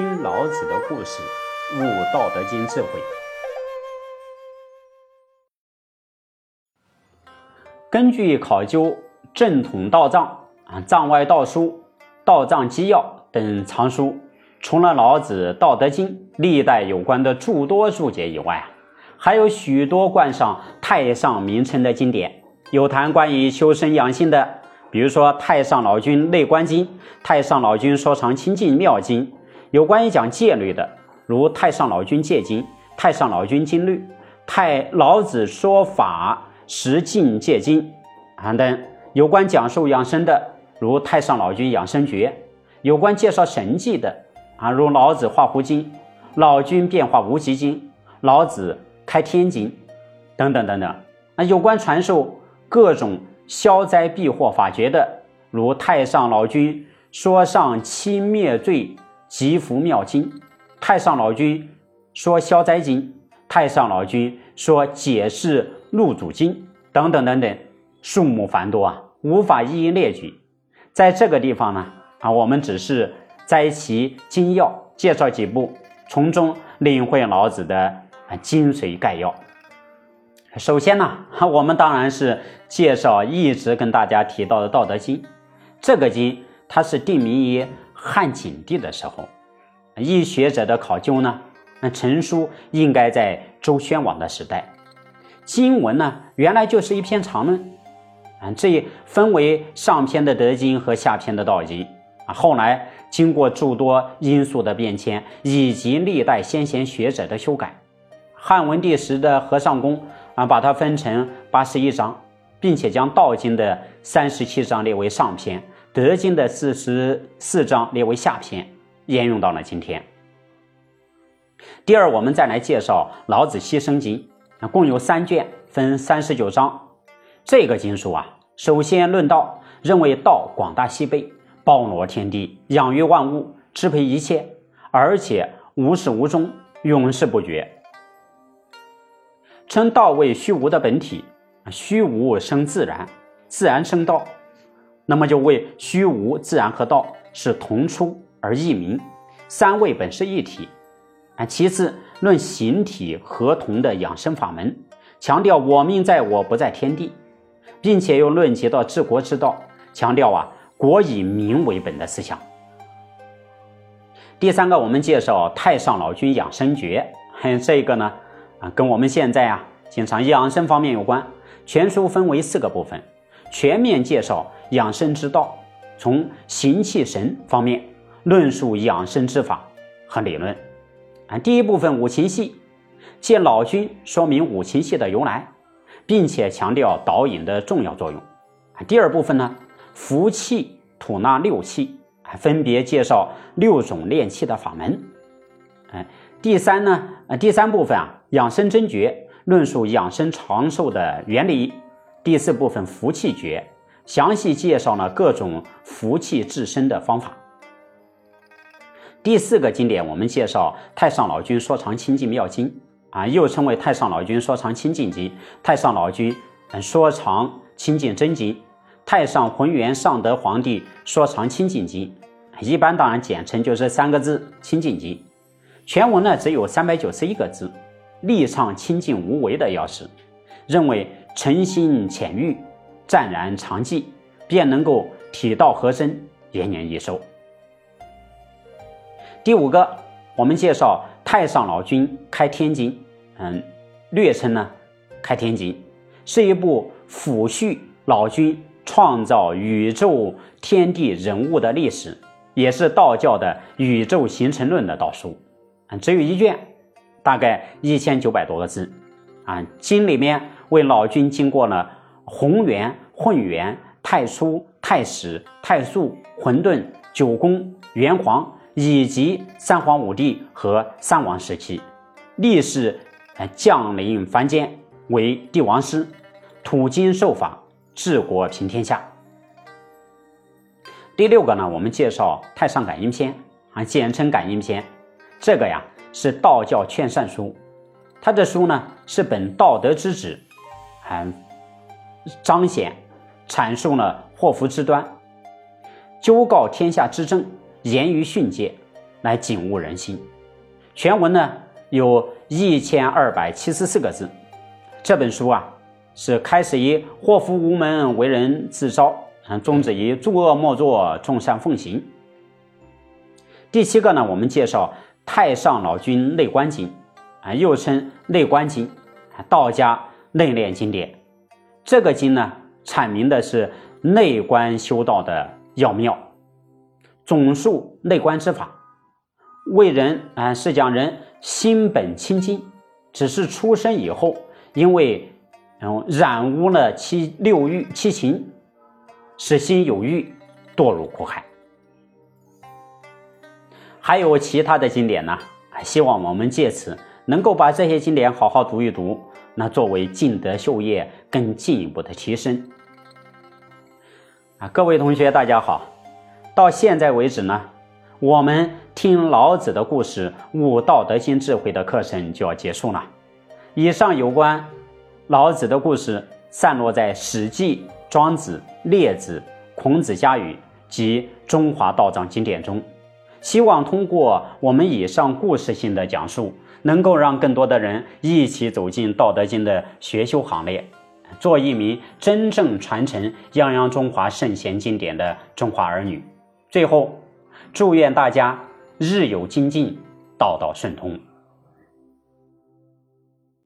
听老子的故事，悟《道德经》智慧。根据考究正统道藏啊、藏外道书、道藏纪要等藏书，除了老子《道德经》历代有关的诸多注解以外，还有许多冠上太上名称的经典，有谈关于修身养性的。比如说《太上老君内观经》《太上老君说常清净妙经》，有关于讲戒律的，如《太上老君戒经》《太上老君经律》《太老子说法十境戒经》啊等；有关讲述养生的，如《太上老君养生诀》；有关介绍神迹的啊，如《老子化胡经》《老君变化无极经》《老子开天经》等等等等。啊，有关传授各种。消灾避祸法诀的，如《太上老君说上清灭罪吉福妙经》《太上老君说消灾经》《太上老君说解释入祖经》等等等等，数目繁多啊，无法一一列举。在这个地方呢，啊，我们只是摘其精要，介绍几部，从中领会老子的啊精髓概要。首先呢，我们当然是介绍一直跟大家提到的《道德经》。这个经它是定名于汉景帝的时候，依学者的考究呢，那成书应该在周宣王的时代。经文呢，原来就是一篇长论，啊，这分为上篇的《德经》和下篇的《道经》啊。后来经过诸多因素的变迁，以及历代先贤学者的修改，汉文帝时的和尚公。啊，把它分成八十一章，并且将《道经》的三十七章列为上篇，《德经》的四十四章列为下篇，沿用到了今天。第二，我们再来介绍《老子牺牲经》，共有三卷，分三十九章。这个经书啊，首先论道，认为道广大西北，包罗天地，养育万物，支配一切，而且无始无终，永世不绝。称道为虚无的本体，虚无生自然，自然生道，那么就为虚无、自然和道是同出而异名，三位本是一体。啊，其次论形体合同的养生法门，强调我命在我不在天地，并且又论及到治国之道，强调啊国以民为本的思想。第三个，我们介绍《太上老君养生诀》，这个呢。啊，跟我们现在啊，经常养生方面有关。全书分为四个部分，全面介绍养生之道，从形气神方面论述养生之法和理论。啊，第一部分五禽戏，借老君说明五禽戏的由来，并且强调导引的重要作用。啊，第二部分呢，服气吐纳六气，分别介绍六种练气的法门。哎，第三呢，呃，第三部分啊。养生真诀论述养生长寿的原理。第四部分福气诀详细介绍了各种福气自身的方法。第四个经典，我们介绍《太上老君说常清净妙经》啊，又称为《太上老君说常清净经》《太上老君说常清净真经》《太上浑元上德皇帝说常清净经》，一般当然简称就是三个字“清净经”。全文呢只有三百九十一个字。力倡清净无为的钥匙，认为诚心浅欲，湛然常寂，便能够体道合身，延年益寿。第五个，我们介绍《太上老君开天经》，嗯，略称呢《开天经》，是一部抚恤老君创造宇宙天地人物的历史，也是道教的宇宙形成论的道书，嗯，只有一卷。大概一千九百多个字，啊，经里面为老君经过了宏元、混元、太初、太始、太素、混沌、九宫、元皇以及三皇五帝和三王时期，历世呃降临凡间为帝王师，土经受法，治国平天下。第六个呢，我们介绍太上感应篇啊，简称感应篇，这个呀。是道教劝善书，他这书呢是本道德之旨，还彰显阐述了祸福之端，纠告天下之政，严于训诫，来警悟人心。全文呢有一千二百七十四个字。这本书啊是开始以祸福无门，为人自招，嗯，终止以诸恶莫作，众善奉行。第七个呢，我们介绍《太上老君内观经》，啊，又称《内观经》，道家内练经典。这个经呢，阐明的是内观修道的要妙，总述内观之法，为人啊是讲人心本清净，只是出生以后，因为嗯染污了七六欲七情，使心有欲，堕入苦海。还有其他的经典呢，希望我们借此能够把这些经典好好读一读。那作为尽德修业更进一步的提升啊，各位同学大家好，到现在为止呢，我们听老子的故事悟道德心智慧的课程就要结束了。以上有关老子的故事散落在《史记》《庄子》《列子》《孔子家语》及中华道藏经典中，希望通过我们以上故事性的讲述。能够让更多的人一起走进《道德经》的学修行列，做一名真正传承泱泱中华圣贤经典的中华儿女。最后，祝愿大家日有精进，道道顺通。